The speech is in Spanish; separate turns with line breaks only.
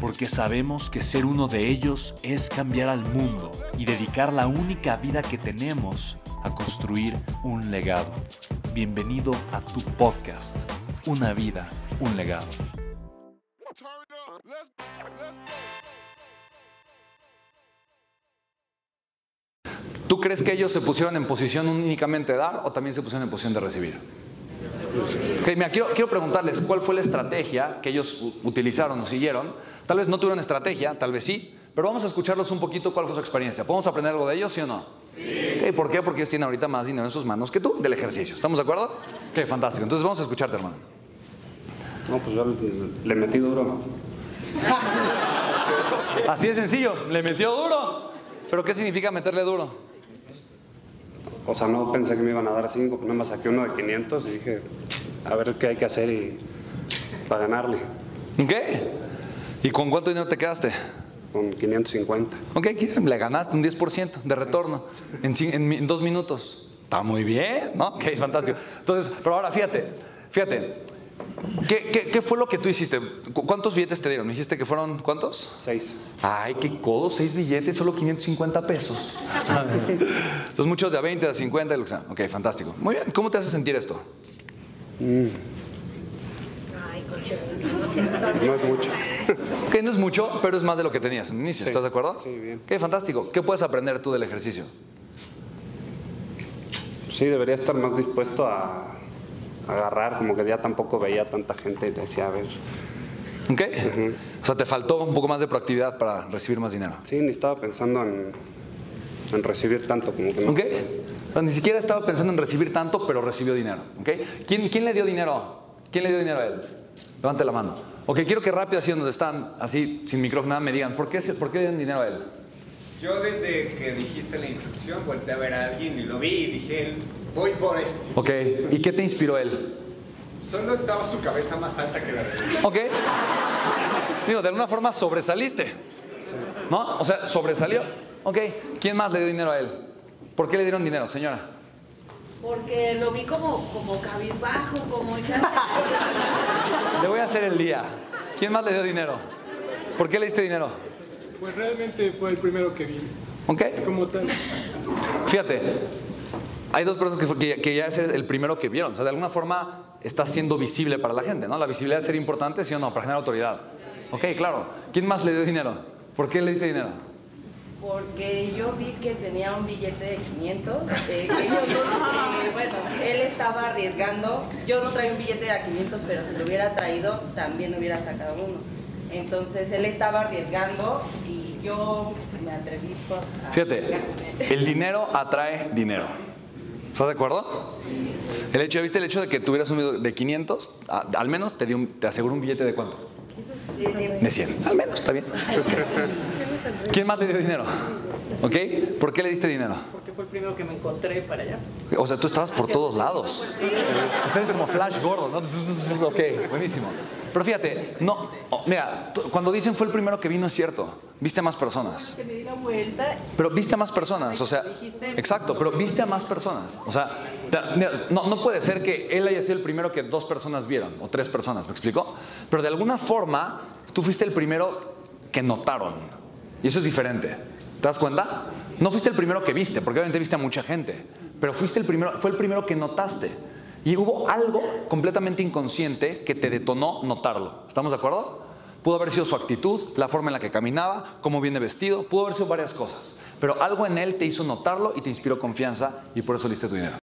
porque sabemos que ser uno de ellos es cambiar al mundo y dedicar la única vida que tenemos a construir un legado. Bienvenido a tu podcast, Una vida, un legado.
¿Tú crees que ellos se pusieron en posición únicamente de dar o también se pusieron en posición de recibir? Quiero, preguntarles cuál fue la estrategia que ellos utilizaron o siguieron. Tal vez no tuvieron estrategia, tal vez sí, pero vamos a escucharlos un poquito cuál fue su experiencia. ¿Podemos aprender algo de ellos, sí o no? Sí. ¿Por qué? Porque ellos tienen ahorita más dinero en sus manos que tú del ejercicio. ¿Estamos de acuerdo? Qué fantástico. Entonces vamos a escucharte, hermano.
No, pues yo le metí duro.
Así de sencillo, le metió duro. ¿Pero qué significa meterle duro?
O sea, no pensé que me iban a dar cinco, pues nada más saqué uno de 500 y dije, a ver qué hay que hacer y, para ganarle.
¿Qué? ¿Y con cuánto dinero te quedaste?
Con 550.
Ok, le ganaste un 10% de retorno en, en, dos minutos. Está muy bien, ¿no? Ok, fantástico. Entonces, pero ahora fíjate, fíjate, ¿Qué, fue lo que tú hiciste? ¿Cuántos billetes te dieron? ¿Me dijiste que fueron cuántos?
Seis.
Ay, qué codo, seis billetes, solo 550 pesos. Entonces muchos de a 20, de a 50, Ok, fantástico. Muy bien, ¿cómo te hace sentir esto? Mm.
No es mucho.
Ok, no es mucho, pero es más de lo que tenías en inicio, ¿estás de acuerdo?
Sí, bien.
Ok, fantástico. ¿Qué puedes aprender tú del ejercicio?
Sí, debería estar más dispuesto a agarrar, como que ya tampoco veía tanta gente y decía, a ver.
¿Ok? O sea, te faltó un poco más de proactividad para recibir más dinero.
Sí, ni estaba pensando en, en recibir tanto como que no.
¿Ok? Ni siquiera estaba pensando en recibir tanto, pero recibió dinero. ¿Ok? ¿Quién, quién le dio dinero? ¿Quién le dio dinero a él? Levante la mano. Ok, quiero que rápido, así donde están, así sin micrófono, me digan, ¿por qué, ¿por qué le dieron dinero a él?
Yo desde que dijiste la instrucción volteé a ver a alguien y lo vi y dije, voy por él.
Ok, ¿y qué te inspiró él?
Solo estaba su cabeza más alta que la de él.
Ok. Digo, de alguna forma sobresaliste. ¿No? O sea, sobresalió. Ok, ¿quién más le dio dinero a él? ¿Por qué le dieron dinero, señora?
Porque lo vi como, como cabizbajo, como
Le voy a hacer el día. ¿Quién más le dio dinero? ¿Por qué le diste dinero?
Pues realmente fue el primero que vi.
Ok.
Como tal.
Fíjate, hay dos personas que, que, ya es el primero que vieron. O sea, de alguna forma está siendo visible para la gente, ¿no? La visibilidad es ser importante, ¿sí o no? Para generar autoridad. Ok, claro. ¿Quién más le dio dinero? ¿Por qué le diste dinero?
Porque yo vi que tenía un billete de 500, eh, que yo, eh, bueno, él estaba arriesgando, yo no traía un billete de 500, pero si lo hubiera traído, también hubiera sacado uno. Entonces él estaba arriesgando y yo me atreví a...
Fíjate, el dinero atrae dinero. ¿Estás de acuerdo? El hecho, ¿viste el hecho de que tuvieras un de 500? al menos te, dio te aseguro un billete de cuánto? De 100. Al menos, está bien. ¿Quién más le dio dinero? ¿Ok? ¿Por qué le diste dinero?
Porque fue el primero que me encontré para allá.
O sea, tú estabas por todos lados. Ustedes como Flash gordo, ¿no? Ok, buenísimo. Pero fíjate, no, oh, mira, cuando dicen fue el primero que vino es cierto. Viste a más personas. Pero viste a más personas, o sea, exacto, pero viste a más personas. O sea, no, no puede ser que él haya sido el primero que dos personas vieron, o tres personas, ¿me explico? Pero de alguna forma, tú fuiste el primero que notaron. Y eso es diferente. ¿Te das cuenta? No fuiste el primero que viste, porque obviamente viste a mucha gente, pero fuiste el primero, fue el primero que notaste. Y hubo algo completamente inconsciente que te detonó notarlo. ¿Estamos de acuerdo? Pudo haber sido su actitud, la forma en la que caminaba, cómo viene vestido, pudo haber sido varias cosas. Pero algo en él te hizo notarlo y te inspiró confianza y por eso le diste tu dinero.